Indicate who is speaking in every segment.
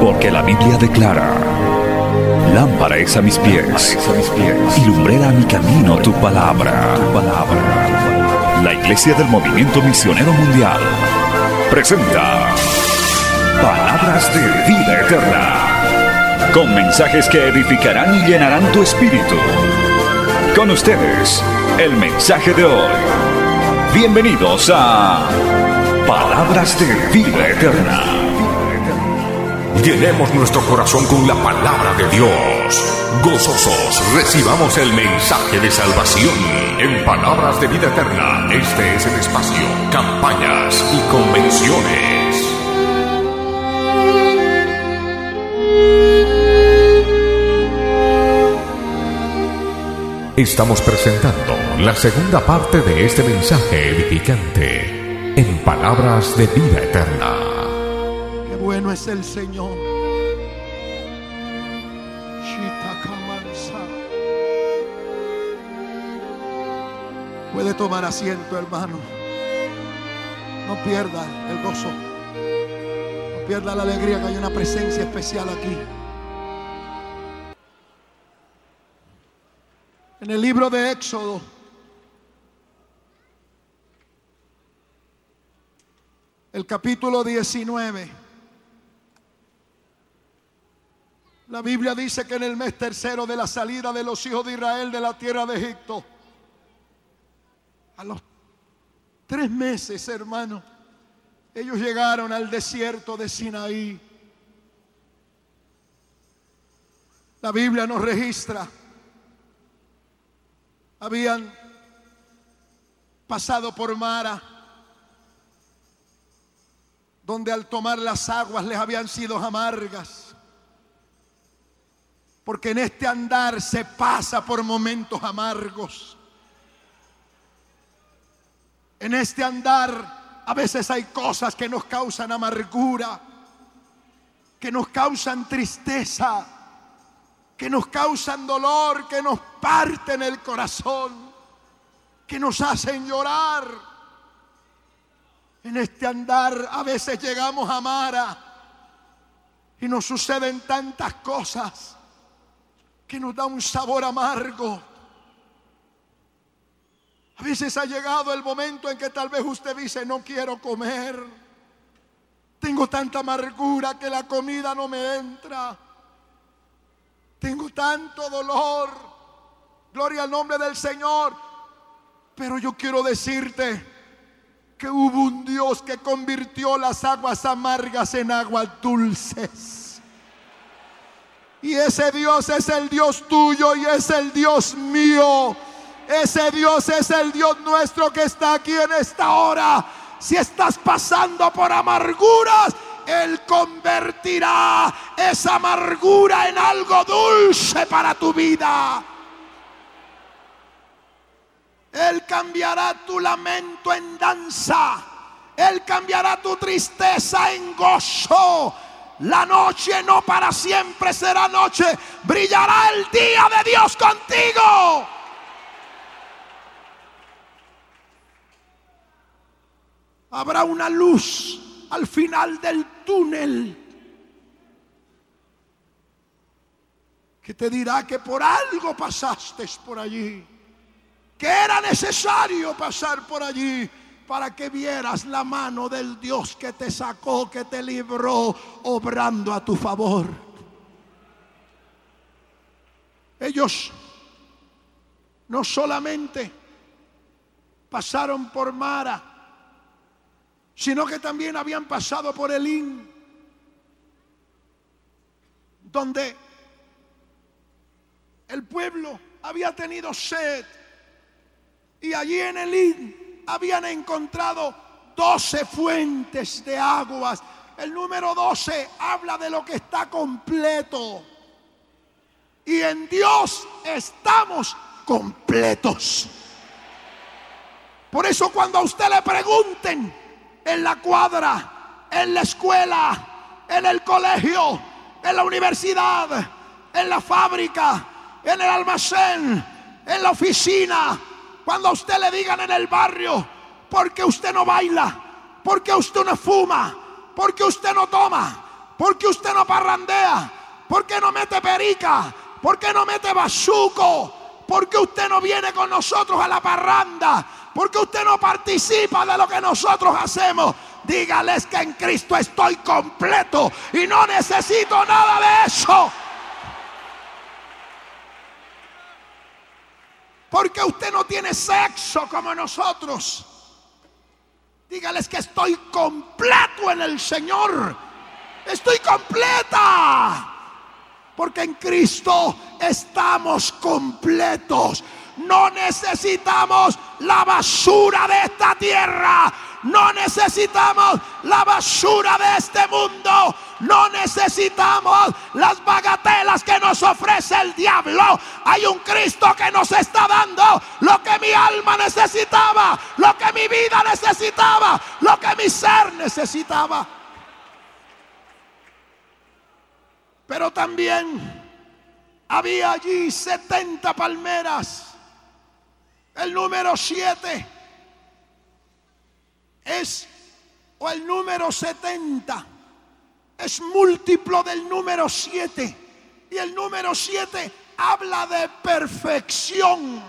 Speaker 1: Porque la Biblia declara, lámpara es a mis pies, y lumbrera a mi camino tu palabra, tu palabra. La Iglesia del Movimiento Misionero Mundial presenta Palabras de Vida Eterna, con mensajes que edificarán y llenarán tu espíritu. Con ustedes, el mensaje de hoy. Bienvenidos a Palabras de Vida Eterna.
Speaker 2: Llenemos nuestro corazón con la palabra de Dios. Gozosos, recibamos el mensaje de salvación. En palabras de vida eterna, este es el espacio, campañas y convenciones. Estamos presentando la segunda parte de este mensaje edificante en palabras de vida eterna.
Speaker 3: Qué bueno es el Señor. Puede tomar asiento, hermano. No pierda el gozo. No pierda la alegría que hay una presencia especial aquí. En el libro de Éxodo, el capítulo 19, la Biblia dice que en el mes tercero de la salida de los hijos de Israel de la tierra de Egipto, a los tres meses, hermano, ellos llegaron al desierto de Sinaí. La Biblia nos registra habían pasado por Mara, donde al tomar las aguas les habían sido amargas. Porque en este andar se pasa por momentos amargos. En este andar a veces hay cosas que nos causan amargura, que nos causan tristeza que nos causan dolor, que nos parten el corazón, que nos hacen llorar. En este andar a veces llegamos a Mara y nos suceden tantas cosas que nos da un sabor amargo. A veces ha llegado el momento en que tal vez usted dice, no quiero comer. Tengo tanta amargura que la comida no me entra. Tengo tanto dolor. Gloria al nombre del Señor. Pero yo quiero decirte que hubo un Dios que convirtió las aguas amargas en aguas dulces. Y ese Dios es el Dios tuyo y es el Dios mío. Ese Dios es el Dios nuestro que está aquí en esta hora. Si estás pasando por amarguras, él convertirá esa amargura en algo dulce para tu vida. Él cambiará tu lamento en danza. Él cambiará tu tristeza en gozo. La noche no para siempre será noche. Brillará el día de Dios contigo. Habrá una luz al final del túnel que te dirá que por algo pasaste por allí, que era necesario pasar por allí para que vieras la mano del Dios que te sacó, que te libró, obrando a tu favor. Ellos no solamente pasaron por Mara, sino que también habían pasado por Elín, donde el pueblo había tenido sed y allí en Elín habían encontrado doce fuentes de aguas. El número doce habla de lo que está completo. Y en Dios estamos completos. Por eso cuando a usted le pregunten, en la cuadra, en la escuela, en el colegio, en la universidad, en la fábrica, en el almacén, en la oficina. Cuando a usted le digan en el barrio, porque usted no baila, porque usted no fuma, porque usted no toma, porque usted no parrandea, porque no mete perica, porque no mete bazuco, porque usted no viene con nosotros a la parranda, porque usted no participa de lo que nosotros hacemos. Dígales que en Cristo estoy completo y no necesito nada de eso. Porque usted no tiene sexo como nosotros. Dígales que estoy completo en el Señor. Estoy completa. Porque en Cristo estamos completos. No necesitamos la basura de esta tierra. No necesitamos la basura de este mundo. No necesitamos las bagatelas que nos ofrece el diablo. Hay un Cristo que nos está dando lo que mi alma necesitaba, lo que mi vida necesitaba, lo que mi ser necesitaba. Pero también había allí 70 palmeras. El número 7 es, o el número 70 es múltiplo del número 7. Y el número 7 habla de perfección.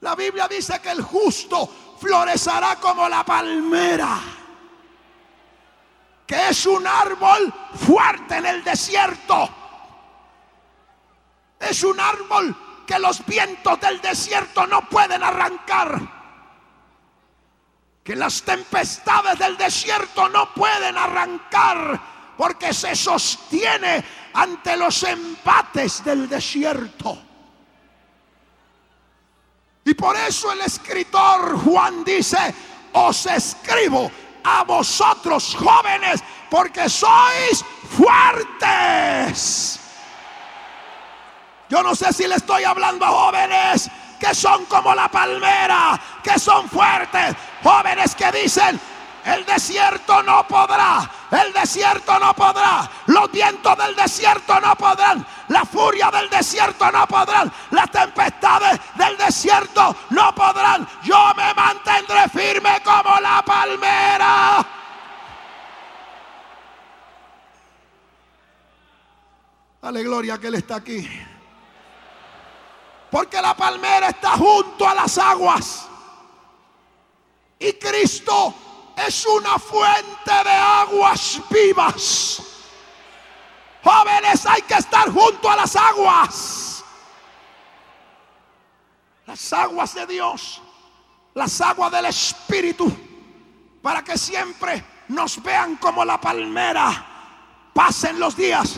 Speaker 3: La Biblia dice que el justo florecerá como la palmera, que es un árbol fuerte en el desierto. Es un árbol que los vientos del desierto no pueden arrancar. Que las tempestades del desierto no pueden arrancar porque se sostiene ante los embates del desierto. Y por eso el escritor Juan dice, os escribo a vosotros jóvenes porque sois fuertes. Yo no sé si le estoy hablando a jóvenes que son como la palmera, que son fuertes, jóvenes que dicen, el desierto no podrá, el desierto no podrá, los vientos del desierto no podrán, la furia del desierto no podrán, las tempestades del desierto no podrán. Yo me mantendré firme como la palmera. Dale gloria que Él está aquí. Porque la palmera está junto a las aguas. Y Cristo es una fuente de aguas vivas. Jóvenes, hay que estar junto a las aguas. Las aguas de Dios. Las aguas del Espíritu. Para que siempre nos vean como la palmera. Pasen los días,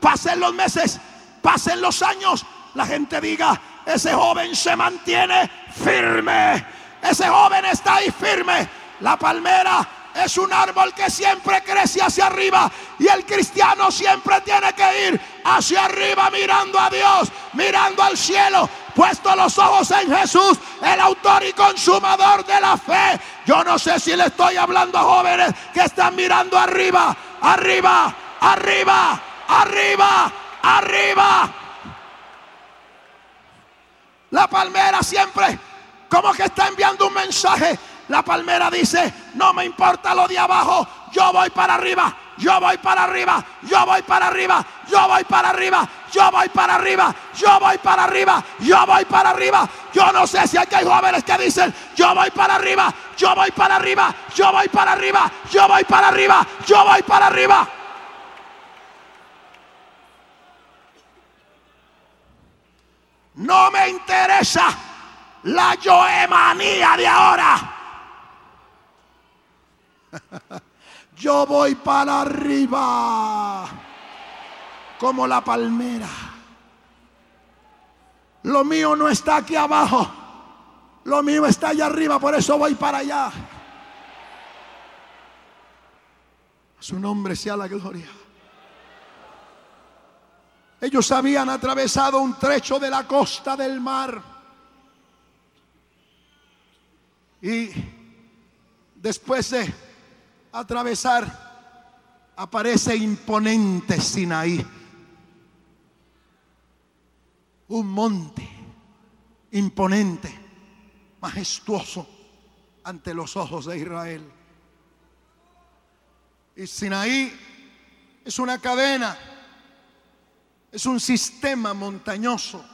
Speaker 3: pasen los meses, pasen los años. La gente diga, ese joven se mantiene firme. Ese joven está ahí firme. La palmera es un árbol que siempre crece hacia arriba y el cristiano siempre tiene que ir hacia arriba mirando a Dios, mirando al cielo, puesto los ojos en Jesús, el autor y consumador de la fe. Yo no sé si le estoy hablando a jóvenes que están mirando arriba, arriba, arriba, arriba, arriba. La palmera siempre como que está enviando un mensaje. La palmera dice, no me importa lo de abajo, yo voy para arriba, yo voy para arriba, yo voy para arriba, yo voy para arriba, yo voy para arriba, yo voy para arriba, yo voy para arriba. Yo no sé si aquí hay jóvenes que dicen, yo voy para arriba, yo voy para arriba, yo voy para arriba, yo voy para arriba, yo voy para arriba. No me interesa la yoemanía de ahora. Yo voy para arriba como la palmera. Lo mío no está aquí abajo. Lo mío está allá arriba, por eso voy para allá. su nombre sea la gloria. Ellos habían atravesado un trecho de la costa del mar. Y después de atravesar, aparece imponente Sinaí. Un monte imponente, majestuoso ante los ojos de Israel. Y Sinaí es una cadena, es un sistema montañoso.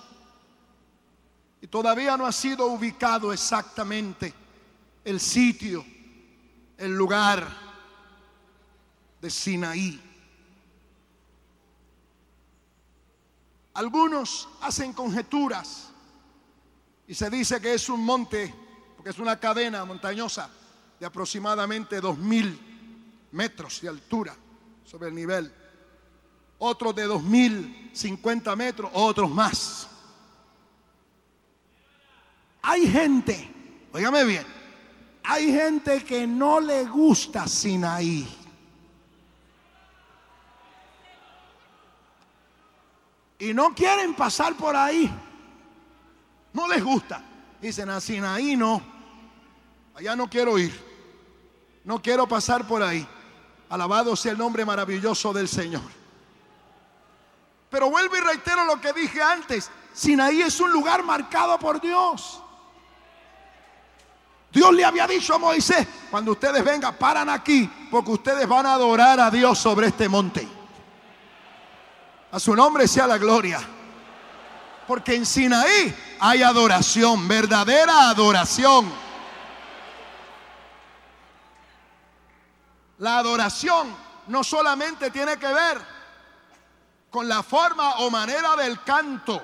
Speaker 3: Y todavía no ha sido ubicado exactamente el sitio, el lugar de Sinaí. Algunos hacen conjeturas y se dice que es un monte, porque es una cadena montañosa de aproximadamente dos mil metros de altura sobre el nivel. Otros de dos mil cincuenta metros, otros más. Hay gente, óigame bien, hay gente que no le gusta Sinaí. Y no quieren pasar por ahí. No les gusta. Dicen a Sinaí no. Allá no quiero ir. No quiero pasar por ahí. Alabado sea el nombre maravilloso del Señor. Pero vuelvo y reitero lo que dije antes. Sinaí es un lugar marcado por Dios. Dios le había dicho a Moisés, cuando ustedes vengan, paran aquí, porque ustedes van a adorar a Dios sobre este monte. A su nombre sea la gloria. Porque en Sinaí hay adoración, verdadera adoración. La adoración no solamente tiene que ver con la forma o manera del canto.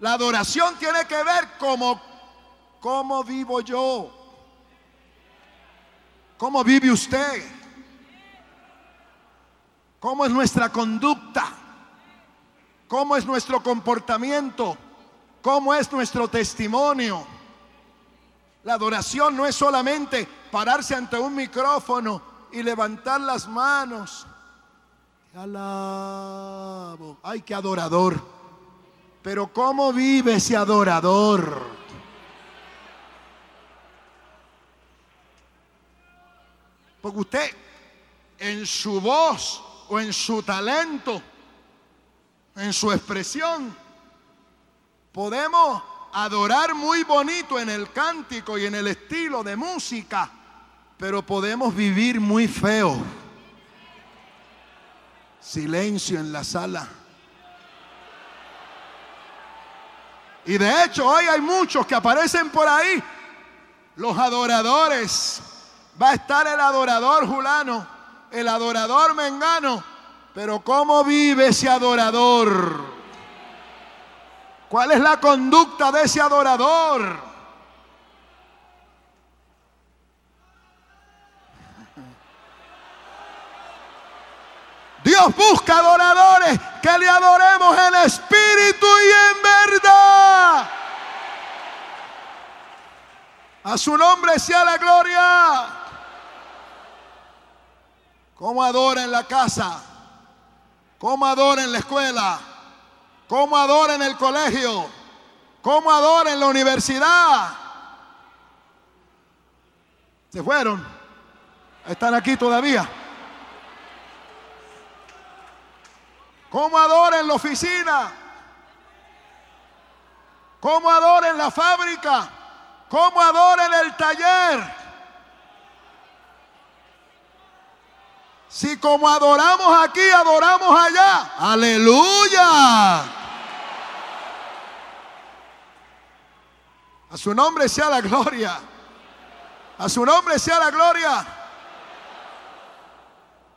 Speaker 3: La adoración tiene que ver como cómo vivo yo. ¿Cómo vive usted? ¿Cómo es nuestra conducta? ¿Cómo es nuestro comportamiento? ¿Cómo es nuestro testimonio? La adoración no es solamente pararse ante un micrófono y levantar las manos. Alabo. Ay, qué adorador. Pero ¿cómo vive ese adorador? Porque usted en su voz o en su talento, en su expresión, podemos adorar muy bonito en el cántico y en el estilo de música, pero podemos vivir muy feo. Silencio en la sala. Y de hecho hoy hay muchos que aparecen por ahí, los adoradores. Va a estar el adorador Julano, el adorador Mengano, pero ¿cómo vive ese adorador? ¿Cuál es la conducta de ese adorador? Dios busca adoradores que le adoremos en espíritu y en verdad. A su nombre sea la gloria. ¿Cómo adora en la casa? ¿Cómo adora en la escuela? ¿Cómo adora en el colegio? ¿Cómo adora en la universidad? Se fueron. Están aquí todavía. ¿Cómo adora en la oficina? ¿Cómo adora en la fábrica? ¿Cómo adora en el taller? Si como adoramos aquí, adoramos allá. Aleluya. A su nombre sea la gloria. A su nombre sea la gloria.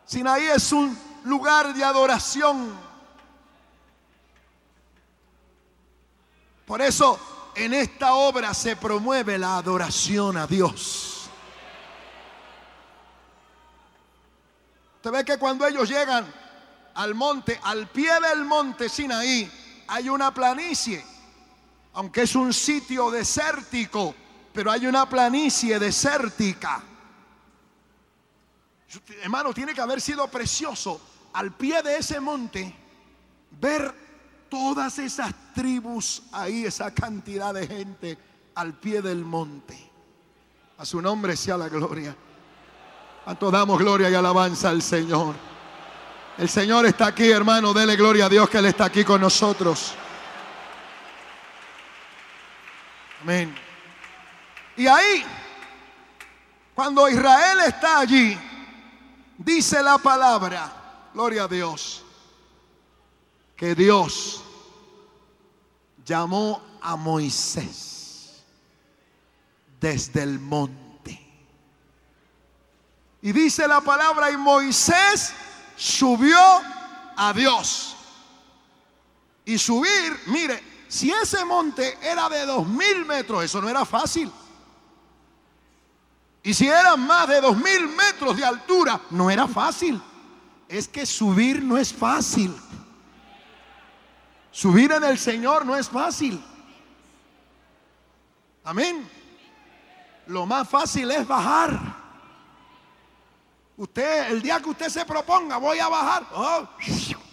Speaker 3: Sinaí es un lugar de adoración. Por eso en esta obra se promueve la adoración a Dios. Usted ve que cuando ellos llegan al monte, al pie del monte Sinaí, hay una planicie aunque es un sitio desértico, pero hay una planicie desértica. Hermano, tiene que haber sido precioso al pie de ese monte ver todas esas tribus ahí, esa cantidad de gente al pie del monte. A su nombre sea la gloria. Cuanto damos gloria y alabanza al Señor. El Señor está aquí, hermano. Dele gloria a Dios que Él está aquí con nosotros. Amén. Y ahí, cuando Israel está allí, dice la palabra, gloria a Dios, que Dios llamó a Moisés desde el monte. Y dice la palabra, y Moisés subió a Dios. Y subir, mire, si ese monte era de dos mil metros, eso no era fácil. Y si eran más de dos mil metros de altura, no era fácil. Es que subir no es fácil. Subir en el Señor no es fácil. Amén. Lo más fácil es bajar. Usted, el día que usted se proponga, voy a bajar, oh,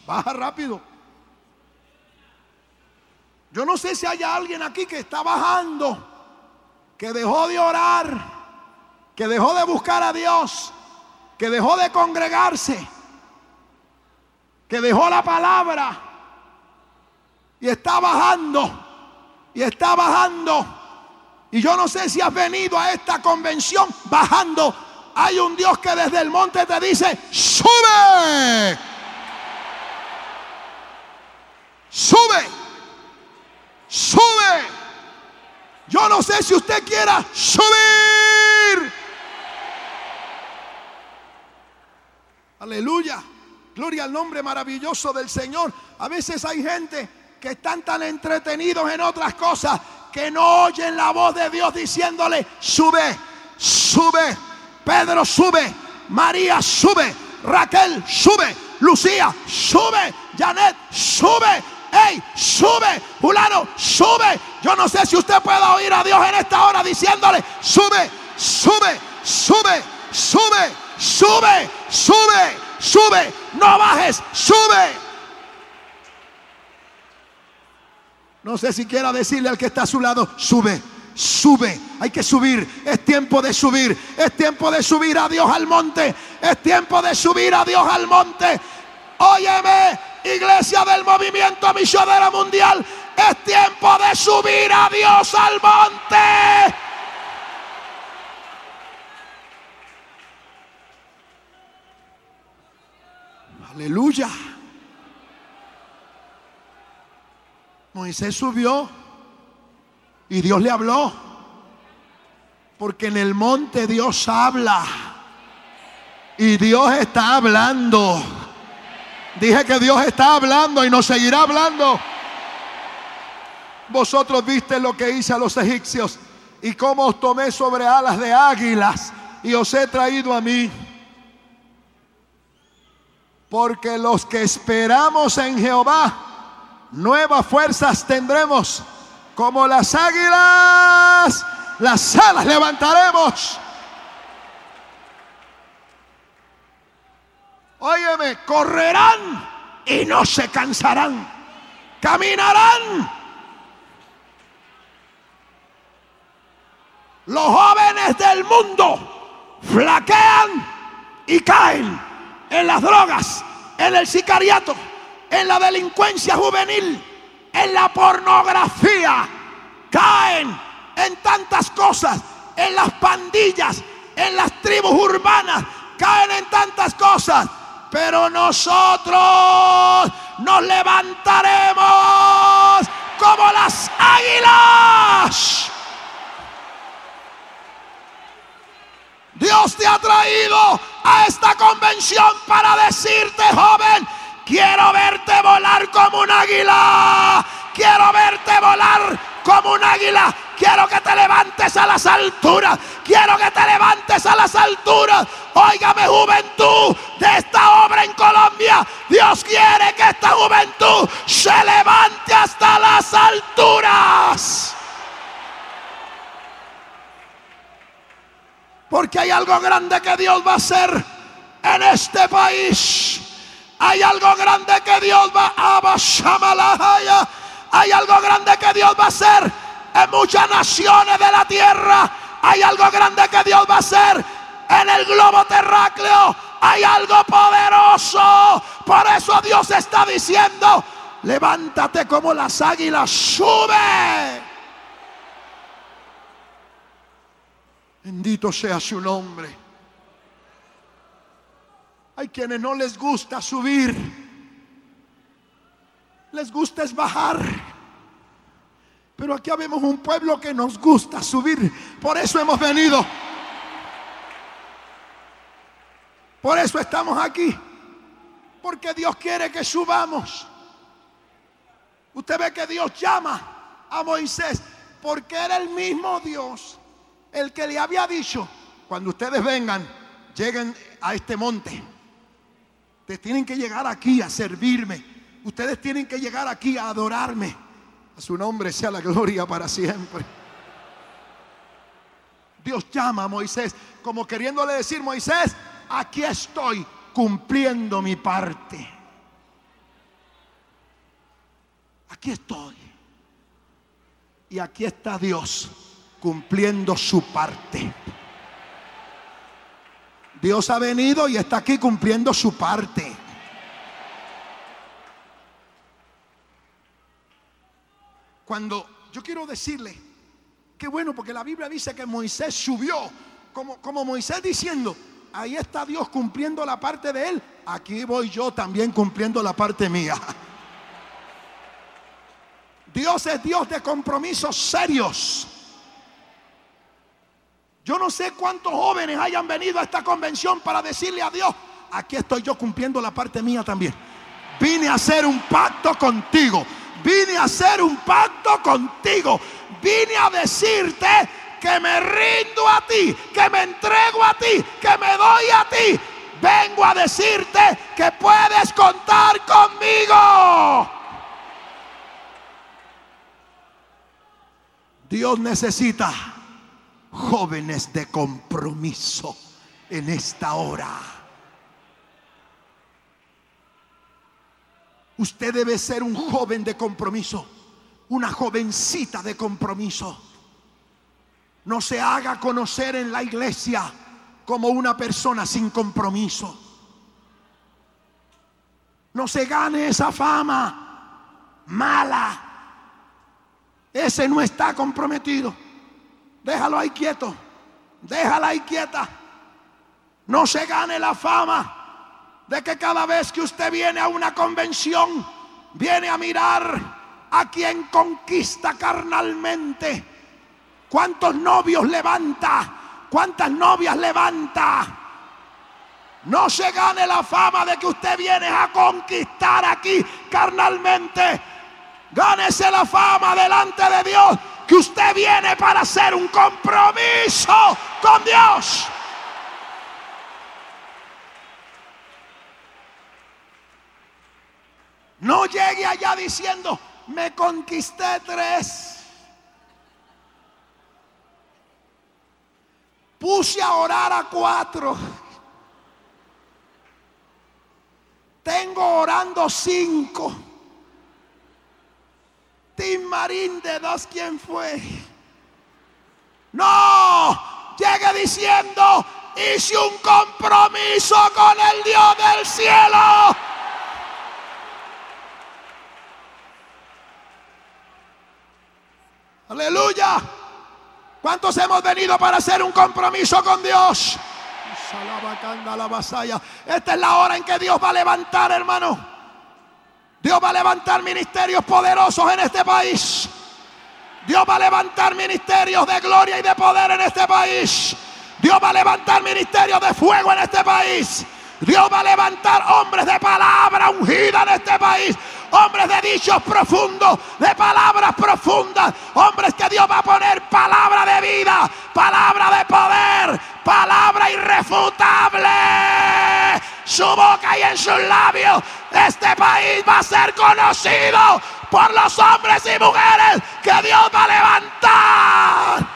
Speaker 3: baja rápido. Yo no sé si hay alguien aquí que está bajando, que dejó de orar, que dejó de buscar a Dios, que dejó de congregarse, que dejó la palabra y está bajando, y está bajando. Y yo no sé si has venido a esta convención bajando. Hay un Dios que desde el monte te dice, sube, sube sube. Yo no sé si usted quiera subir. Aleluya. Gloria al nombre maravilloso del Señor. A veces hay gente que están tan entretenidos en otras cosas que no oyen la voz de Dios diciéndole, sube, sube. Pedro sube, María sube, Raquel sube, Lucía sube, Janet sube, hey, sube, fulano, sube. Yo no sé si usted puede oír a Dios en esta hora diciéndole, sube, sube, sube, sube, sube, sube, sube, no bajes, sube. No sé si quiera decirle al que está a su lado, sube, sube, hay que subir, es tiempo de subir, es tiempo de subir a Dios al monte, es tiempo de subir a Dios al monte. Óyeme, iglesia del movimiento misionero mundial, es tiempo de subir a Dios al monte. Aleluya. Moisés subió y Dios le habló. Porque en el monte Dios habla. Y Dios está hablando. Dije que Dios está hablando y nos seguirá hablando. Vosotros viste lo que hice a los egipcios y cómo os tomé sobre alas de águilas y os he traído a mí. Porque los que esperamos en Jehová, nuevas fuerzas tendremos. Como las águilas, las alas levantaremos. Óyeme, correrán y no se cansarán. Caminarán. Los jóvenes del mundo flaquean y caen en las drogas, en el sicariato, en la delincuencia juvenil, en la pornografía. Caen en tantas cosas, en las pandillas, en las tribus urbanas, caen en tantas cosas pero nosotros nos levantaremos como las águilas. Dios te ha traído a esta convención para decirte, joven, quiero verte volar como un águila. Quiero verte volar como un águila. Quiero que te levantes a las alturas. Quiero que te levantes a las alturas. Óigame juventud de esta obra en Colombia. Dios quiere que esta juventud se levante hasta las alturas. Porque hay algo grande que Dios va a hacer en este país. Hay algo grande que Dios va a. Hay algo grande que Dios va a hacer en muchas naciones de la tierra. Hay algo grande que Dios va a hacer en el globo terráqueo. Hay algo poderoso. Por eso Dios está diciendo, levántate como las águilas, sube. Bendito sea su nombre. Hay quienes no les gusta subir. Les gusta es bajar. Pero aquí habemos un pueblo que nos gusta subir. Por eso hemos venido. Por eso estamos aquí. Porque Dios quiere que subamos. Usted ve que Dios llama a Moisés porque era el mismo Dios el que le había dicho, cuando ustedes vengan, lleguen a este monte. Ustedes tienen que llegar aquí a servirme. Ustedes tienen que llegar aquí a adorarme. A su nombre sea la gloria para siempre. Dios llama a Moisés como queriéndole decir, Moisés, aquí estoy cumpliendo mi parte. Aquí estoy. Y aquí está Dios cumpliendo su parte. Dios ha venido y está aquí cumpliendo su parte. Cuando yo quiero decirle, qué bueno, porque la Biblia dice que Moisés subió, como, como Moisés diciendo, ahí está Dios cumpliendo la parte de él, aquí voy yo también cumpliendo la parte mía. Dios es Dios de compromisos serios. Yo no sé cuántos jóvenes hayan venido a esta convención para decirle a Dios, aquí estoy yo cumpliendo la parte mía también. Vine a hacer un pacto contigo. Vine a hacer un pacto contigo. Vine a decirte que me rindo a ti, que me entrego a ti, que me doy a ti. Vengo a decirte que puedes contar conmigo. Dios necesita jóvenes de compromiso en esta hora. Usted debe ser un joven de compromiso, una jovencita de compromiso. No se haga conocer en la iglesia como una persona sin compromiso. No se gane esa fama mala. Ese no está comprometido. Déjalo ahí quieto. Déjala ahí quieta. No se gane la fama de que cada vez que usted viene a una convención, viene a mirar a quien conquista carnalmente. ¿Cuántos novios levanta? ¿Cuántas novias levanta? No se gane la fama de que usted viene a conquistar aquí carnalmente. Gánese la fama delante de Dios que usted viene para hacer un compromiso con Dios. No llegue allá diciendo, me conquisté tres. Puse a orar a cuatro. Tengo orando cinco. Marín de dos, ¿quién fue? No, llegue diciendo, hice un compromiso con el Dios del cielo. Aleluya. ¿Cuántos hemos venido para hacer un compromiso con Dios? Esta es la hora en que Dios va a levantar, hermano. Dios va a levantar ministerios poderosos en este país. Dios va a levantar ministerios de gloria y de poder en este país. Dios va a levantar ministerios de fuego en este país. Dios va a levantar hombres de palabra ungida en este país hombres de dichos profundos, de palabras profundas, hombres que Dios va a poner palabra de vida, palabra de poder, palabra irrefutable. Su boca y en sus labios, este país va a ser conocido por los hombres y mujeres que Dios va a levantar.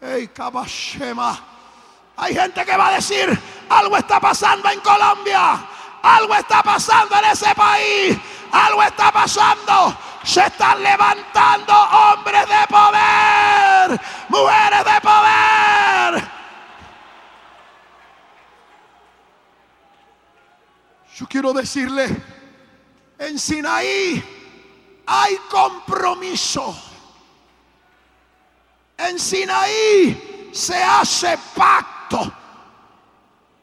Speaker 3: Hey, Kabashema. Hay gente que va a decir, algo está pasando en Colombia, algo está pasando en ese país, algo está pasando. Se están levantando hombres de poder, mujeres de poder. Yo quiero decirle, en Sinaí hay compromiso. En Sinaí se hace pacto.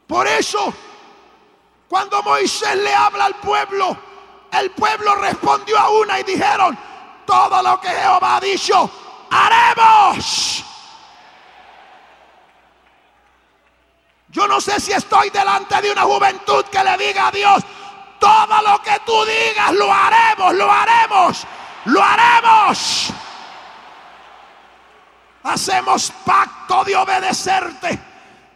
Speaker 3: Por eso, cuando Moisés le habla al pueblo, el pueblo respondió a una y dijeron, todo lo que Jehová ha dicho, haremos. Yo no sé si estoy delante de una juventud que le diga a Dios, todo lo que tú digas lo haremos, lo haremos, lo haremos. Hacemos pacto de obedecerte.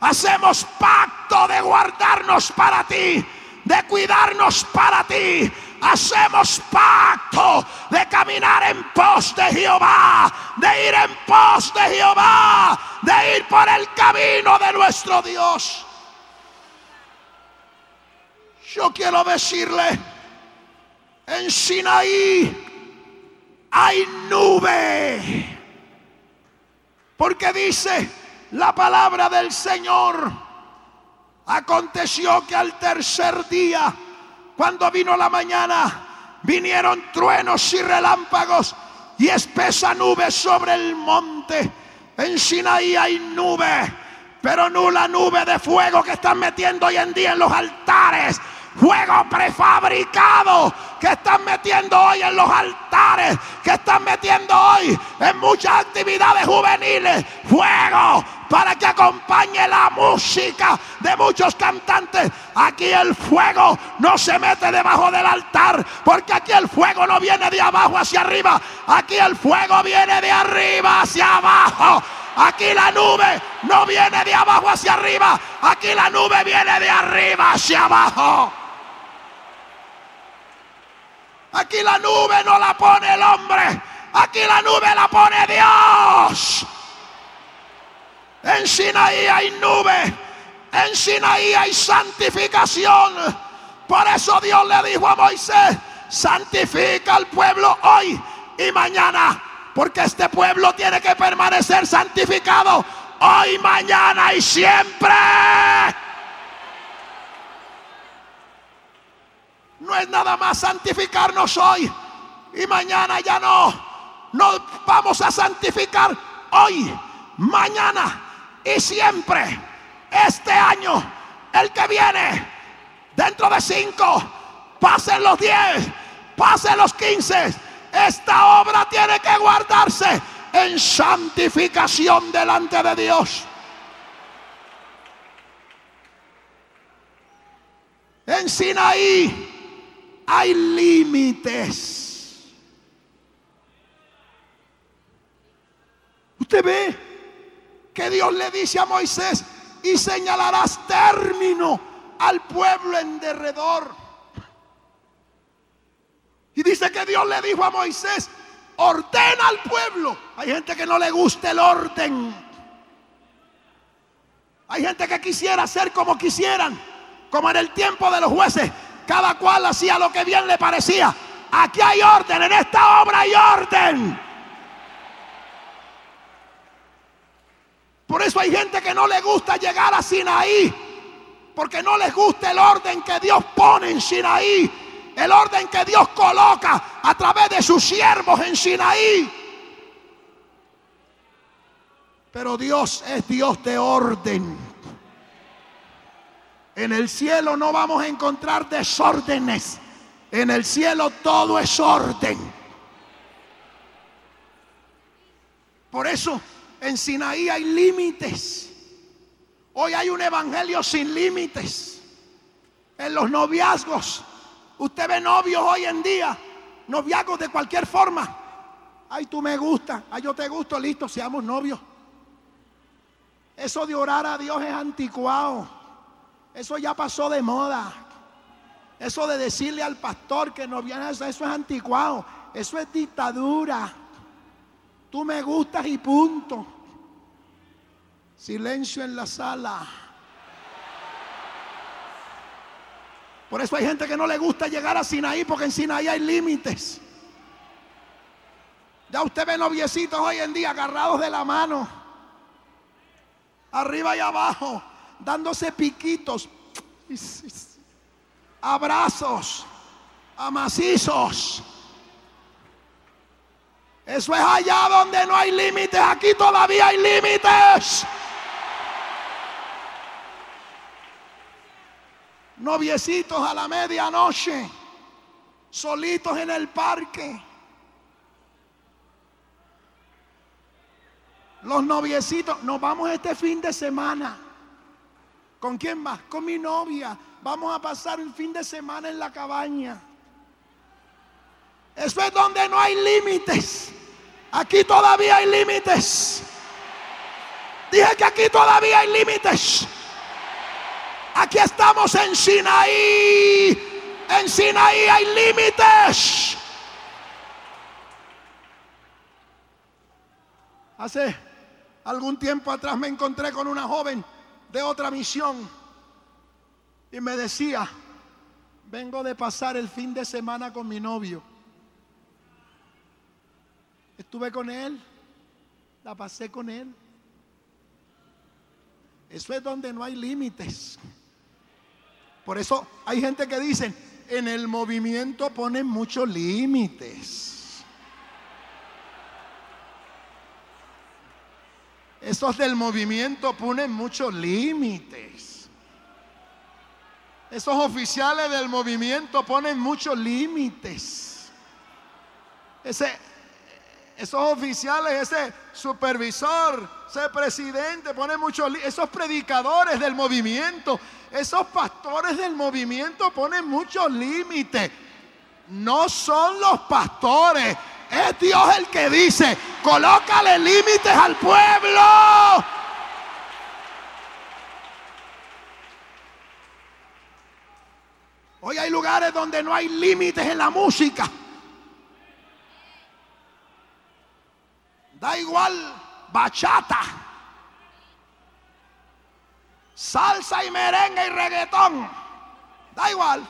Speaker 3: Hacemos pacto de guardarnos para ti, de cuidarnos para ti. Hacemos pacto de caminar en pos de Jehová, de ir en pos de Jehová, de ir por el camino de nuestro Dios. Yo quiero decirle, en Sinaí hay nube. Porque dice la palabra del Señor. Aconteció que al tercer día, cuando vino la mañana, vinieron truenos y relámpagos y espesa nube sobre el monte. En Sinaí hay nube, pero no la nube de fuego que están metiendo hoy en día en los altares fuego prefabricado que están metiendo hoy en los altares, que están metiendo hoy en muchas actividades juveniles, fuego para que acompañe la música de muchos cantantes. Aquí el fuego no se mete debajo del altar, porque aquí el fuego no viene de abajo hacia arriba, aquí el fuego viene de arriba hacia abajo. Aquí la nube no viene de abajo hacia arriba, aquí la nube viene de arriba hacia abajo. Aquí la nube no la pone el hombre. Aquí la nube la pone Dios. En Sinaí hay nube. En Sinaí hay santificación. Por eso Dios le dijo a Moisés, santifica al pueblo hoy y mañana. Porque este pueblo tiene que permanecer santificado hoy, mañana y siempre. no es nada más santificarnos hoy y mañana ya no. Nos vamos a santificar hoy, mañana y siempre. Este año, el que viene, dentro de cinco, pasen los diez, pasen los quince. Esta obra tiene que guardarse en santificación delante de Dios. En Sinaí hay límites. Usted ve que Dios le dice a Moisés, y señalarás término al pueblo en derredor. Y dice que Dios le dijo a Moisés, ordena al pueblo. Hay gente que no le gusta el orden. Hay gente que quisiera ser como quisieran, como en el tiempo de los jueces. Cada cual hacía lo que bien le parecía. Aquí hay orden, en esta obra hay orden. Por eso hay gente que no le gusta llegar a Sinaí. Porque no les gusta el orden que Dios pone en Sinaí. El orden que Dios coloca a través de sus siervos en Sinaí. Pero Dios es Dios de orden. En el cielo no vamos a encontrar desórdenes. En el cielo todo es orden. Por eso en Sinaí hay límites. Hoy hay un evangelio sin límites. En los noviazgos. Usted ve novios hoy en día. Noviazgos de cualquier forma. Ay, tú me gusta. Ay, yo te gusto. Listo, seamos novios. Eso de orar a Dios es anticuado. Eso ya pasó de moda. Eso de decirle al pastor que no viene, eso es anticuado. Eso es dictadura. Tú me gustas y punto. Silencio en la sala. Por eso hay gente que no le gusta llegar a Sinaí porque en Sinaí hay límites. Ya usted ve noviecitos hoy en día agarrados de la mano. Arriba y abajo dándose piquitos, abrazos, amacizos. Eso es allá donde no hay límites. Aquí todavía hay límites. Noviecitos a la medianoche, solitos en el parque. Los noviecitos, nos vamos este fin de semana. ¿Con quién vas? Con mi novia. Vamos a pasar el fin de semana en la cabaña. Eso es donde no hay límites. Aquí todavía hay límites. Dije que aquí todavía hay límites. Aquí estamos en Sinaí. En Sinaí hay límites. Hace algún tiempo atrás me encontré con una joven de otra misión y me decía, vengo de pasar el fin de semana con mi novio. Estuve con él, la pasé con él. Eso es donde no hay límites. Por eso hay gente que dice, en el movimiento ponen muchos límites. Esos del movimiento ponen muchos límites. Esos oficiales del movimiento ponen muchos límites. Ese, esos oficiales, ese supervisor, ese presidente, ponen muchos esos predicadores del movimiento, esos pastores del movimiento ponen muchos límites. No son los pastores, es Dios el que dice, colócale límites al pueblo. Hoy hay lugares donde no hay límites en la música. Da igual bachata, salsa y merengue y reggaetón. Da igual.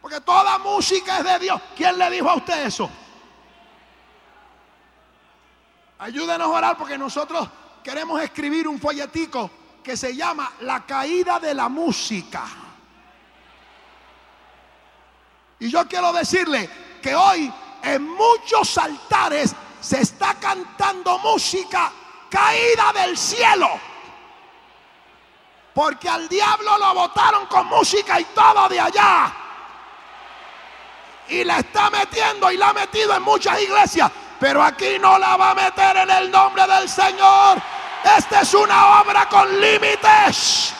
Speaker 3: Porque toda música es de Dios. ¿Quién le dijo a usted eso? Ayúdenos a orar porque nosotros queremos escribir un folletico que se llama La caída de la música. Y yo quiero decirle que hoy en muchos altares se está cantando música caída del cielo. Porque al diablo lo botaron con música y todo de allá. Y la está metiendo y la ha metido en muchas iglesias. Pero aquí no la va a meter en el nombre del Señor. Esta es una obra con límites.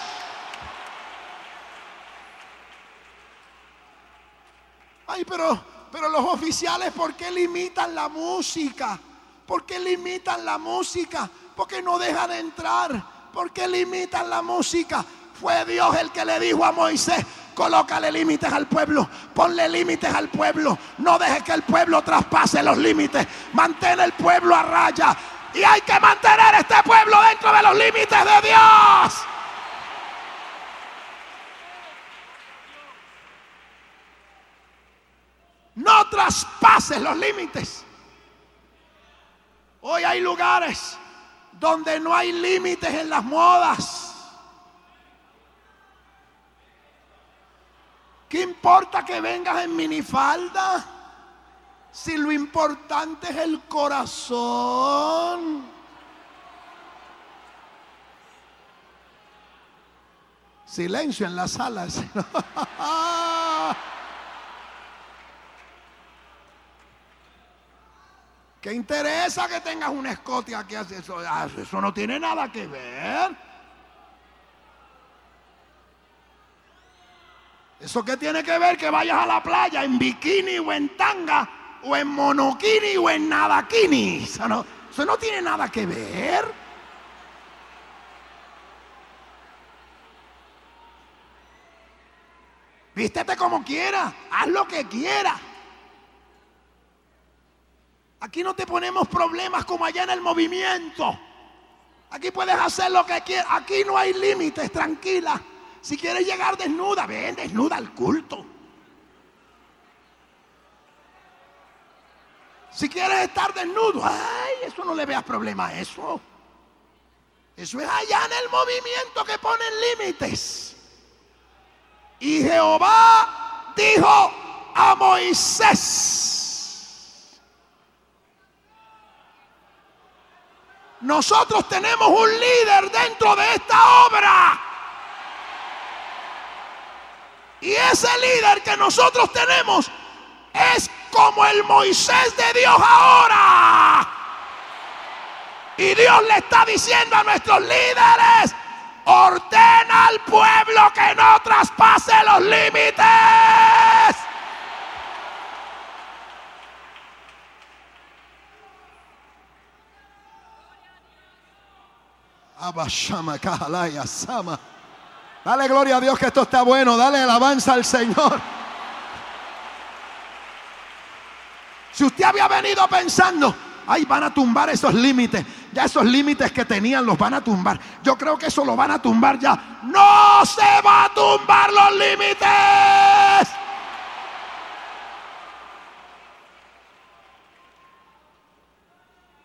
Speaker 3: Ay, pero, pero los oficiales, ¿por qué limitan la música? ¿Por qué limitan la música? Porque no dejan entrar. ¿Por qué limitan la música? Fue Dios el que le dijo a Moisés, colócale límites al pueblo, ponle límites al pueblo, no deje que el pueblo traspase los límites, mantén el pueblo a raya. Y hay que mantener este pueblo dentro de los límites de Dios. No traspases los límites. Hoy hay lugares donde no hay límites en las modas. ¿Qué importa que vengas en minifalda? Si lo importante es el corazón. Silencio en las salas. ¿Qué interesa que tengas un escote aquí? Eso, ah, eso no tiene nada que ver. ¿Eso qué tiene que ver que vayas a la playa en bikini o en tanga o en monokini o en nadakini? Eso no, eso no tiene nada que ver. Vístete como quieras, haz lo que quieras. Aquí no te ponemos problemas como allá en el movimiento. Aquí puedes hacer lo que quieras. Aquí no hay límites, tranquila. Si quieres llegar desnuda, ven desnuda al culto. Si quieres estar desnudo, ay, eso no le veas problema a eso. Eso es allá en el movimiento que ponen límites. Y Jehová dijo a Moisés, nosotros tenemos un líder dentro de esta obra. Y ese líder que nosotros tenemos es como el Moisés de Dios ahora. Y Dios le está diciendo a nuestros líderes, ordena al pueblo que no traspase los límites. Dale gloria a Dios que esto está bueno. Dale alabanza al Señor. Si usted había venido pensando, ay, van a tumbar esos límites. Ya esos límites que tenían los van a tumbar. Yo creo que eso lo van a tumbar ya. No se va a tumbar los límites.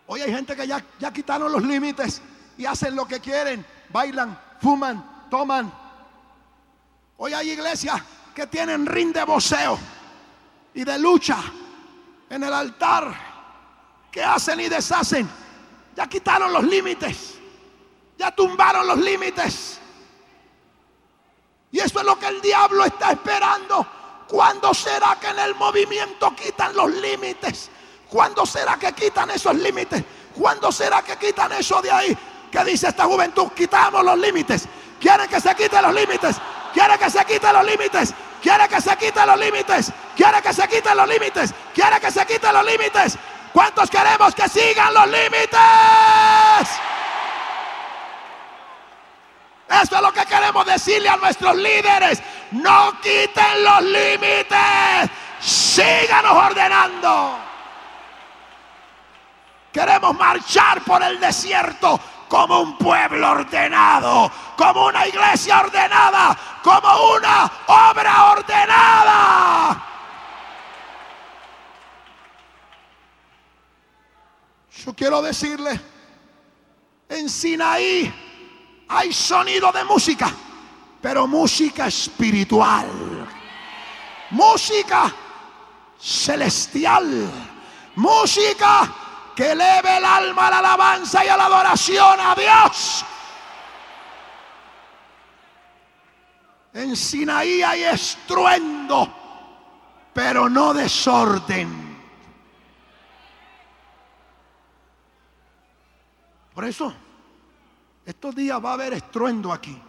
Speaker 3: Hoy hay gente que ya, ya quitaron los límites y hacen lo que quieren. Bailan, fuman, toman. Hoy hay iglesias que tienen ring de voceo y de lucha en el altar que hacen y deshacen. Ya quitaron los límites. Ya tumbaron los límites. Y eso es lo que el diablo está esperando. ¿Cuándo será que en el movimiento quitan los límites? ¿Cuándo será que quitan esos límites? ¿Cuándo será que quitan eso de ahí? Dice esta juventud, quitamos los límites. Quiere que se quiten los límites. Quiere que se quiten los límites. Quiere que se quiten los límites. Quiere que se quiten los límites. Quiere que se quiten los límites. ¿Cuántos queremos que sigan los límites? Esto es lo que queremos decirle a nuestros líderes. No quiten los límites. Síganos ordenando. Queremos marchar por el desierto como un pueblo ordenado, como una iglesia ordenada, como una obra ordenada. Yo quiero decirle, en Sinaí hay sonido de música, pero música espiritual, música celestial, música que eleve el alma a la alabanza y a la adoración a Dios. En Sinaí hay estruendo, pero no desorden. Por eso, estos días va a haber estruendo aquí.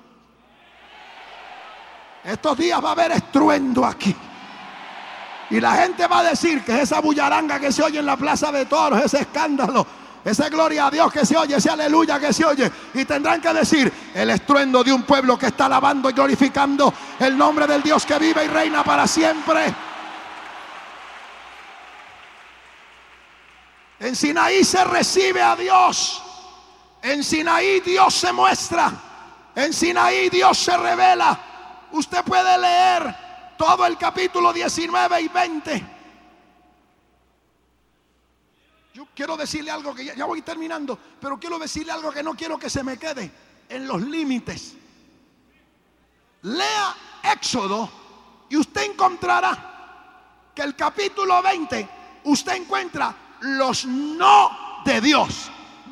Speaker 3: Estos días va a haber estruendo aquí. Y la gente va a decir que esa bullaranga que se oye en la plaza de toros, ese escándalo, esa gloria a Dios que se oye, ese aleluya que se oye. Y tendrán que decir el estruendo de un pueblo que está alabando y glorificando el nombre del Dios que vive y reina para siempre. En Sinaí se recibe a Dios. En Sinaí Dios se muestra. En Sinaí Dios se revela. Usted puede leer todo el capítulo 19 y 20. Yo quiero decirle algo que ya, voy terminando, pero quiero decirle algo que no quiero que se me quede en los límites. Lea Éxodo y usted encontrará que el capítulo 20 usted encuentra los no de Dios.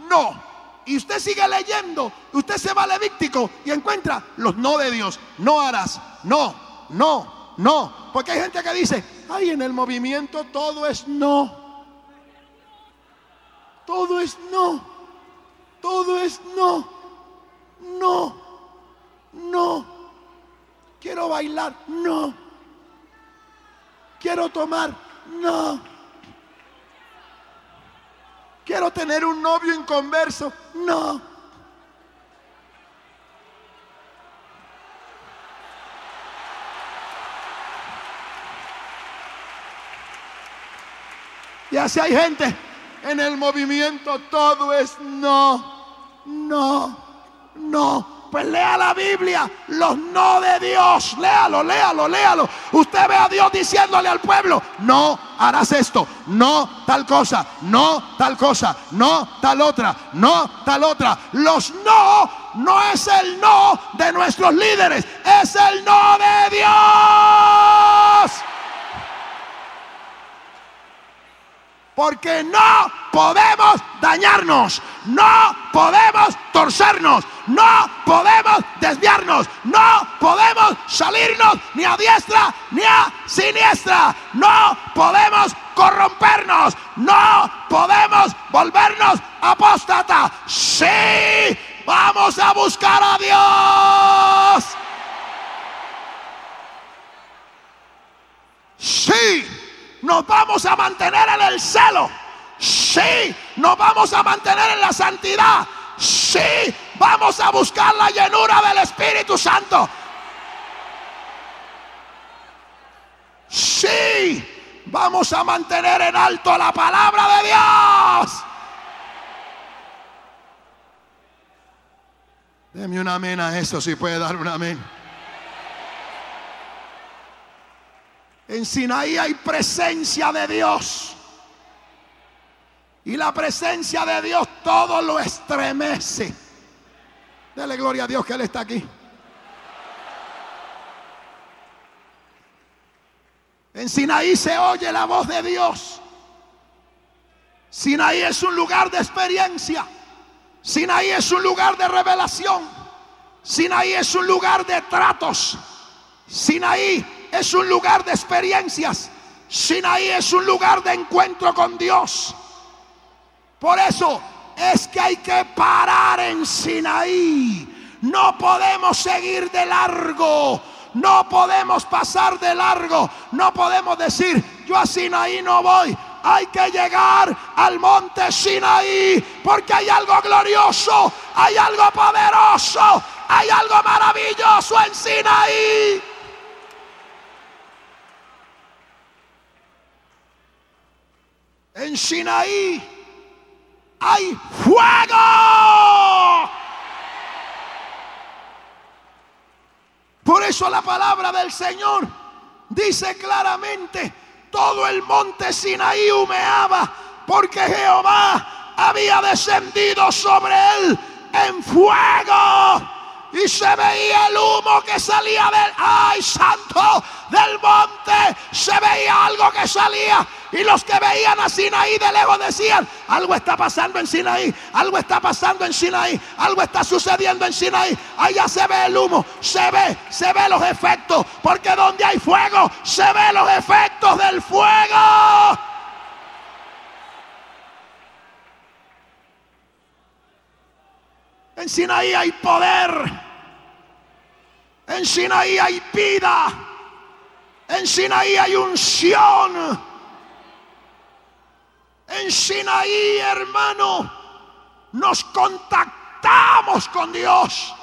Speaker 3: No. Y usted sigue leyendo, usted se va a Levítico y encuentra los no de Dios. No harás, no, no, no, porque hay gente que dice, ay, en el movimiento todo es no. Todo es no. Todo es no. No. No. Quiero bailar. No. Quiero tomar. No. Quiero tener un novio inconverso. No. Y así hay gente en el movimiento, todo es no, no, no. Pues lea la Biblia, los no de Dios, léalo, léalo, léalo. Usted ve a Dios diciéndole al pueblo, no harás esto, no tal cosa, no tal cosa, no tal otra, no tal otra. Los no no es el no de nuestros líderes, es el no de Dios. Porque no podemos dañarnos. no podemos torcernos, no podemos desviarnos, no podemos salirnos ni a diestra ni a siniestra, no podemos corrompernos, no podemos volvernos apóstata. Sí, vamos a buscar a Dios. Sí nos vamos a mantener en el celo. Sí, nos vamos a mantener en la santidad. Sí, vamos a buscar la llenura del Espíritu Santo. Sí, vamos a mantener en alto la palabra de Dios. Deme un amén a eso, si puede dar un amén. En Sinaí hay presencia de Dios. Y la presencia de Dios todo lo estremece. Dele gloria a Dios que Él está aquí. En Sinaí se oye la voz de Dios. Sinaí es un lugar de experiencia. Sinaí es un lugar de revelación. Sinaí es un lugar de tratos. Sinaí es un lugar de experiencias. Sinaí es un lugar de encuentro con Dios. Por eso es que hay que parar en Sinaí. No podemos seguir de largo. No podemos pasar de largo. No podemos decir, yo a Sinaí no voy. Hay que llegar al monte Sinaí porque hay algo glorioso, hay algo poderoso, hay algo maravilloso en Sinaí. En Sinaí hay fuego. Por eso la palabra del Señor dice claramente, todo el monte Sinaí humeaba porque Jehová había descendido sobre él en fuego y se veía el humo que salía del ay santo del monte. Se veía algo que salía. Y los que veían a Sinaí de lejos decían algo está pasando en Sinaí algo está pasando en Sinaí algo está sucediendo en Sinaí allá se ve el humo se ve se ve los efectos porque donde hay fuego se ve los efectos del fuego En Sinaí hay poder. En Sinaí hay vida. En Sinaí hay unción. En Sinaí, hermano, nos contactamos con Dios.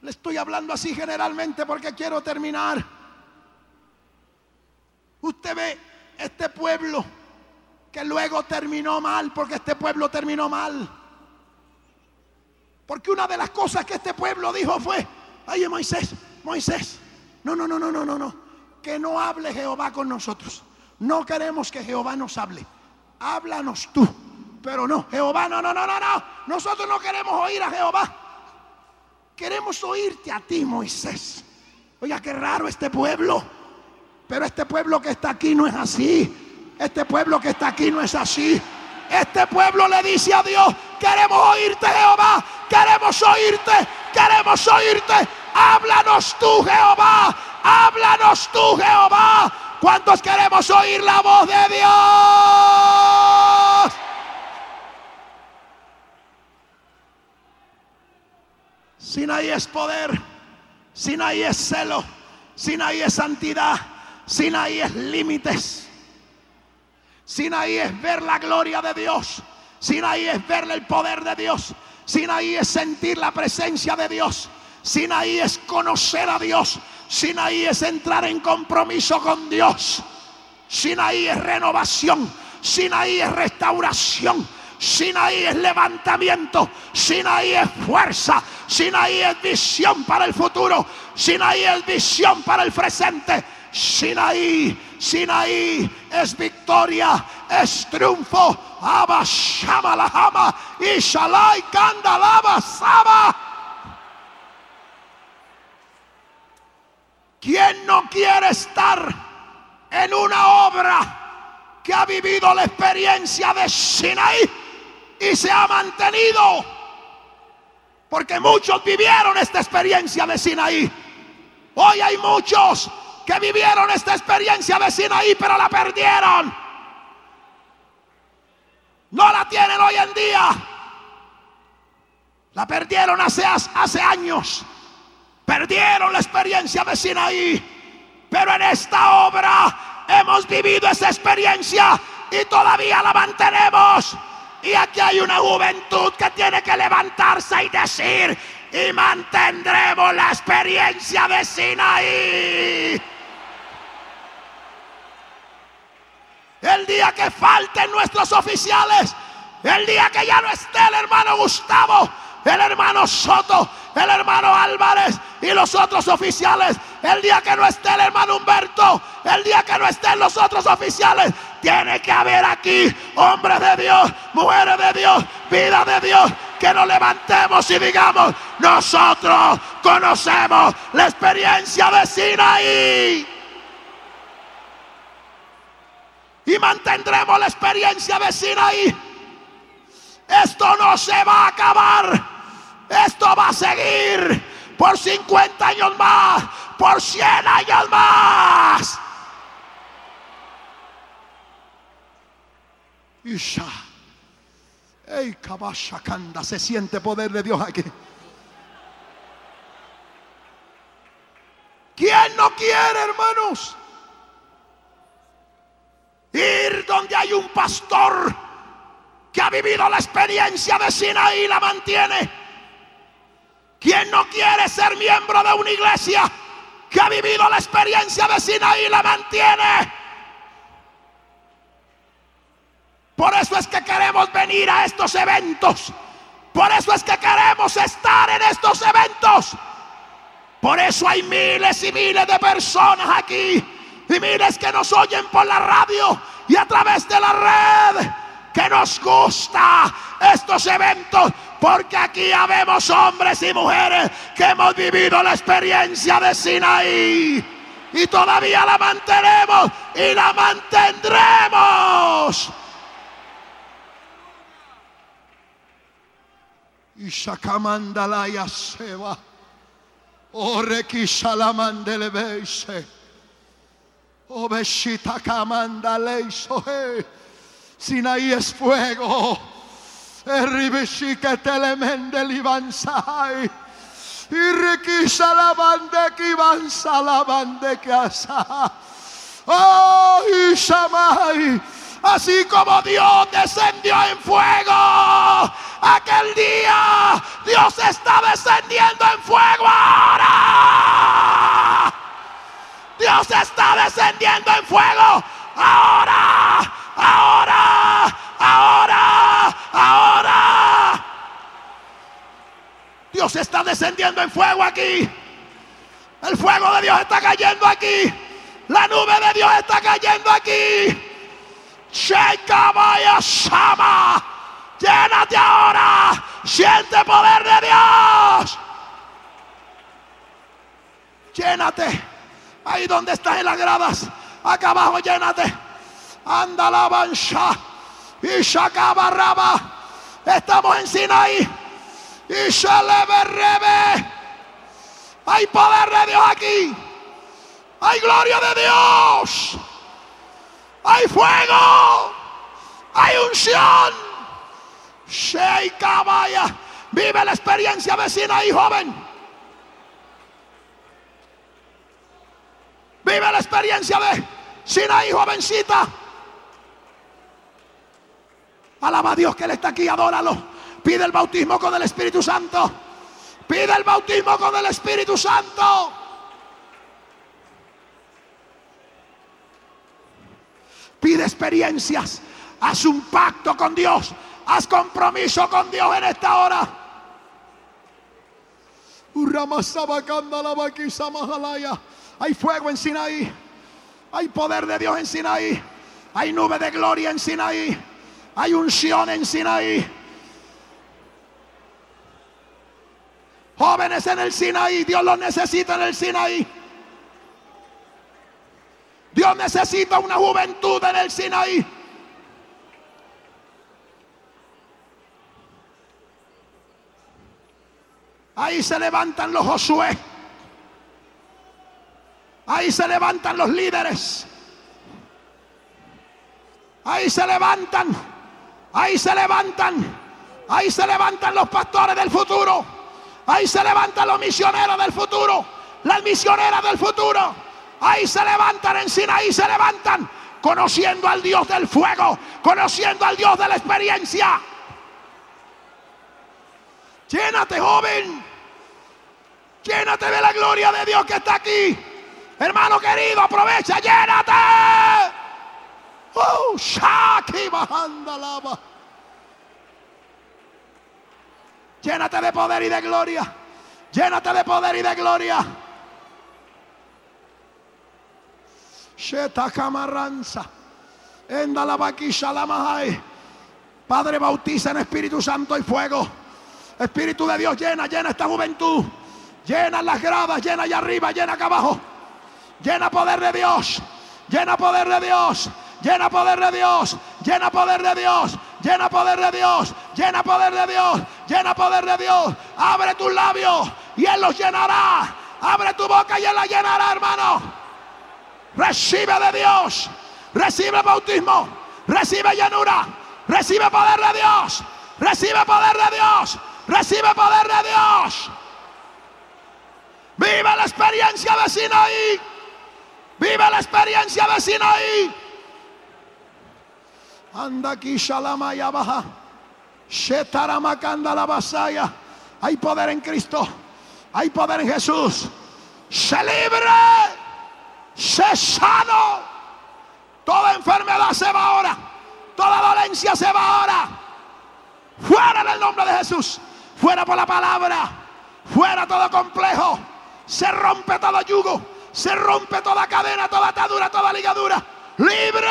Speaker 3: Le estoy hablando así generalmente porque quiero terminar. Usted ve este pueblo que luego terminó mal, porque este pueblo terminó mal. Porque una de las cosas que este pueblo dijo fue, ay Moisés, Moisés, no, no, no, no, no, no, no, que no hable Jehová con nosotros. No queremos que Jehová nos hable. Háblanos tú. Pero no, Jehová, no, no, no, no, no. Nosotros no queremos oír a Jehová. Queremos oírte a ti, Moisés. Oiga, qué raro este pueblo. Pero este pueblo que está aquí no es así. Este pueblo que está aquí no es así. Este pueblo le dice a Dios, queremos oírte Jehová, queremos oírte, queremos oírte. Háblanos tú Jehová, háblanos tú Jehová. ¿Cuántos queremos oír la voz de Dios? Sinaí es poder, Sinaí es celo, Sinaí es santidad, Sinaí es límites. Sinaí es ver la gloria de Dios. Sinaí es ver el poder de Dios. Sinaí es sentir la presencia de Dios. Sinaí es conocer a Dios. Sinaí es entrar en compromiso con Dios. Sinaí es renovación. Sinaí es restauración. Sinaí es levantamiento. Sinaí es fuerza. Sinaí es visión para el futuro. Sinaí es visión para el presente. Sinaí Sinaí es victoria, es triunfo. Abba Shama Lahama y Shalai Kandalaba Saba. ¿Quién no quiere estar en una obra que ha vivido la experiencia de Sinaí y se ha mantenido. Porque muchos vivieron esta experiencia de Sinaí. Hoy hay muchos que vivieron esta experiencia de Sinaí, pero la perdieron. No la tienen hoy en día. La perdieron hace, años. Perdieron la experiencia de Sinaí. Pero en esta obra hemos vivido esa experiencia y todavía la mantenemos. Y aquí hay una juventud que tiene que levantarse y decir, y mantendremos la experiencia de Sinaí. El día que falten nuestros oficiales, el día que ya no esté el hermano Gustavo, el hermano Soto, el hermano Álvarez y los otros oficiales. El día que no esté el hermano Humberto, el día que no estén los otros oficiales, tiene que haber aquí hombres de Dios, mujeres de Dios, vida de Dios, que nos levantemos y digamos, nosotros conocemos la experiencia de Sinaí. Y mantendremos la experiencia de Sinaí. Esto no se va a acabar. Esto va a seguir por 50 años más, por 100 años más. Isha. Ey, Kabashakanda, se siente poder de Dios aquí. ¿Quién no quiere, hermanos? Ir donde hay un pastor que ha vivido la experiencia de Sinaí y la mantiene. ¿Quién no quiere ser miembro de una iglesia que ha vivido la experiencia de Sinaí y la mantiene? Por eso es que queremos venir a estos eventos. Por eso es que queremos estar en estos eventos. Por eso hay miles y miles de personas aquí. Y miles que nos oyen por la radio y a través de la red. Que nos gusta estos eventos. Porque aquí habemos hombres y mujeres que hemos vivido la experiencia de Sinaí. Y todavía la mantenemos y la mantendremos. Y Shakamandala Seba. Ore Kishalamandele Beise. Obeshita Kamandale Sohe. Sinaí es fuego. Eribishike telemende libansai. Irikisha la bande que ibansa la bande que asa. Oh, Ishamai. Así como Dios descendió en fuego aquel día, Dios está descendiendo en fuego ahora. Dios está descendiendo en fuego ahora, ahora, ahora, ahora. Dios está descendiendo en fuego aquí. El fuego de Dios está cayendo aquí. La nube de Dios está cayendo aquí. Shekabaya Shama. Llénate ahora. Siente poder de Dios. Llénate. Ahí donde estás en las gradas. Acá abajo, llénate. Anda la bancha. Y Shakabaraba. Estamos en Sinaí. Y Shaleberrebe. Hay poder de Dios aquí. Hay gloria de Dios. Hay fuego. Hay unción. Sheikh vaya. Vive la experiencia vecina y joven. Vive la experiencia de Sinaí, jovencita. Alaba a Dios que Él está aquí, adóralo. Pide el bautismo con el Espíritu Santo. Pide el bautismo con el Espíritu Santo. Pide experiencias. Haz un pacto con Dios. Haz compromiso con Dios en esta hora. Hay fuego en Sinaí. Hay poder de Dios en Sinaí. Hay nube de gloria en Sinaí. Hay unción en Sinaí. Jóvenes en el Sinaí. Dios los necesita en el Sinaí. Dios necesita una juventud en el Sinaí. Ahí se levantan los Josué. Ahí se levantan los líderes. Ahí se levantan. Ahí se levantan. Ahí se levantan los pastores del futuro. Ahí se levantan los misioneros del futuro. Las misioneras del futuro. Ahí se levantan en Sinaí, se levantan conociendo al Dios del fuego, conociendo al Dios de la experiencia. Llénate, joven. Llénate de la gloria de Dios que está aquí. Hermano querido, aprovecha, llénate. Oh, Shaki. Llénate de poder y de gloria. Llénate de poder y de gloria. Sheta Camaranza. Padre, bautiza en Espíritu Santo y fuego. Espíritu de Dios, llena, llena esta juventud. Llena las gradas, llena allá arriba, llena acá abajo. Llena poder de Dios. Llena poder de Dios. Llena poder de Dios. Llena poder de Dios. Llena poder de Dios. Llena poder de Dios. Llena poder de Dios. Abre tus labios y Él los llenará. Abre tu boca y Él la llenará, hermano. Recibe de Dios. Recibe bautismo. Recibe llenura. Recibe poder de Dios. Recibe poder de Dios. Recibe poder de Dios. Vive la experiencia de Sinaí. Vive la experiencia de Sinaí. Anda aquí, Shalama y abaja. Shetaramakanda la basaya. Hay poder en Cristo. Hay poder en Jesús. Se libre. Se sano. Toda enfermedad se va ahora. Toda dolencia se va ahora. Fuera en el nombre de Jesús. Fuera por la palabra. Fuera todo complejo. Se rompe todo yugo. Se rompe toda cadena, toda atadura, toda ligadura. Libre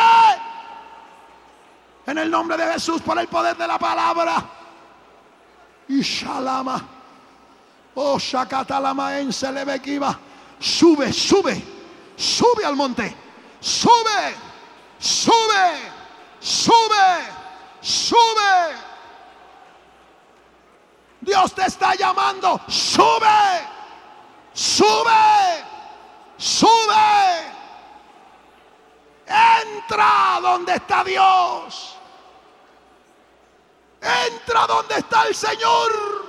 Speaker 3: en el nombre de Jesús, por el poder de la palabra. Y Shalama. Oh, Shakatalama en Selebekiva. Sube, sube, sube al monte. Sube, sube, sube, sube. Dios te está llamando. Sube, sube, sube. Entra donde está Dios. Entra donde está el Señor.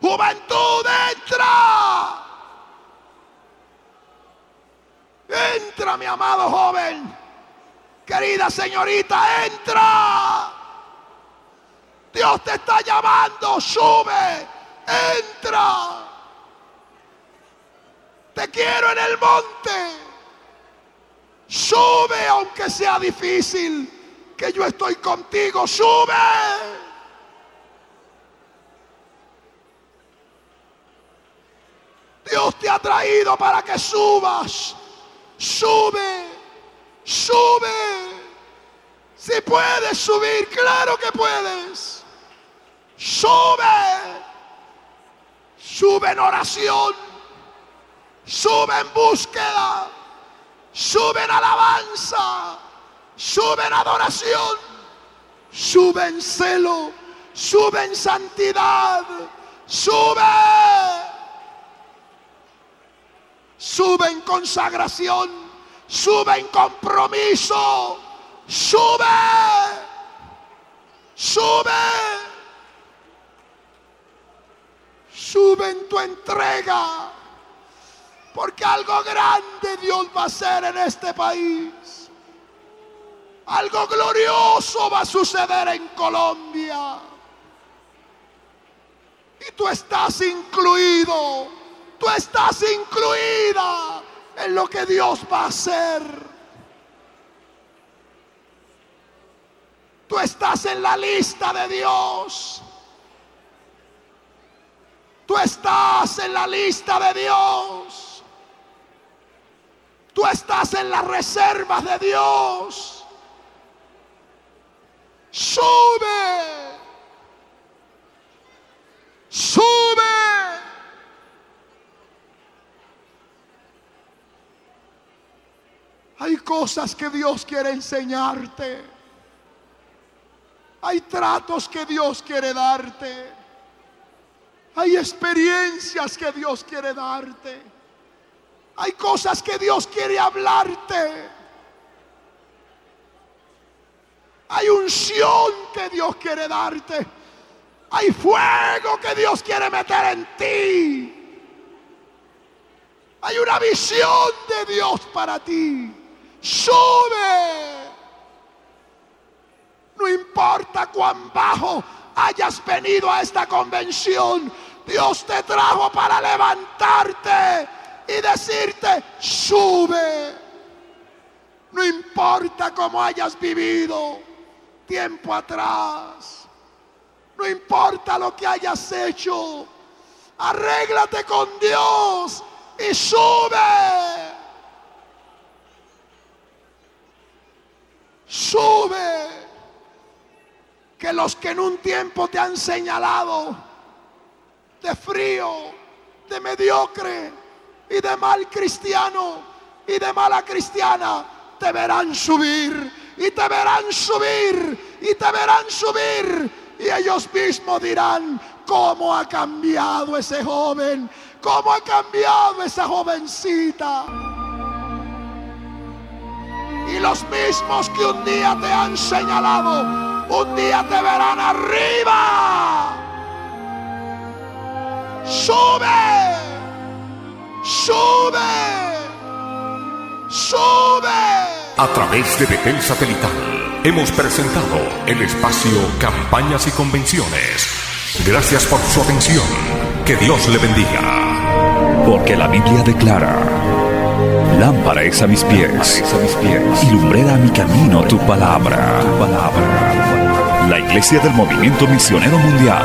Speaker 3: Juventud, entra. Entra, mi amado joven. Querida señorita, entra. Dios te está llamando. Sube. Entra. Te quiero en el monte. Sube aunque sea difícil que yo estoy contigo, sube. Dios te ha traído para que subas. Sube, sube. Si puedes subir, claro que puedes. Sube. Sube en oración. Sube en búsqueda. Sube en alabanza. Sube en adoración, sube en celo, sube en santidad, sube, sube en consagración, sube en compromiso, sube, sube, sube en tu entrega, porque algo grande Dios va a hacer en este país. Algo glorioso va a suceder en Colombia. Y tú estás incluido. Tú estás incluida en lo que Dios va a hacer. Tú estás en la lista de Dios. Tú estás en la lista de Dios. Tú estás en las reservas de Dios sube, sube. Hay cosas que Dios quiere enseñarte. Hay tratos que Dios quiere darte. Hay experiencias que Dios quiere darte. Hay cosas que Dios quiere hablarte. Hay unción que Dios quiere darte. Hay fuego que Dios quiere meter en ti. Hay una visión de Dios para ti. Sube. No importa cuán bajo hayas venido a esta convención. Dios te trajo para levantarte y decirte, sube. No importa cómo hayas vivido tiempo atrás. No importa lo que hayas hecho. Arréglate con Dios y sube. Sube. Que los que en un tiempo te han señalado de frío, de mediocre y de mal cristiano y de mala cristiana, te verán subir y te verán subir y te verán subir y ellos mismos dirán cómo ha cambiado ese joven, cómo ha cambiado esa jovencita. Y los mismos que un día te han señalado, un día te verán arriba. Sube, sube, sube.
Speaker 2: A través de Betel Satelital hemos presentado el espacio Campañas y Convenciones. Gracias por su atención. Que Dios le bendiga.
Speaker 1: Porque la Biblia declara, lámpara es a mis pies, a mis pies y lumbrera a mi camino tu palabra. tu palabra. La Iglesia del Movimiento Misionero Mundial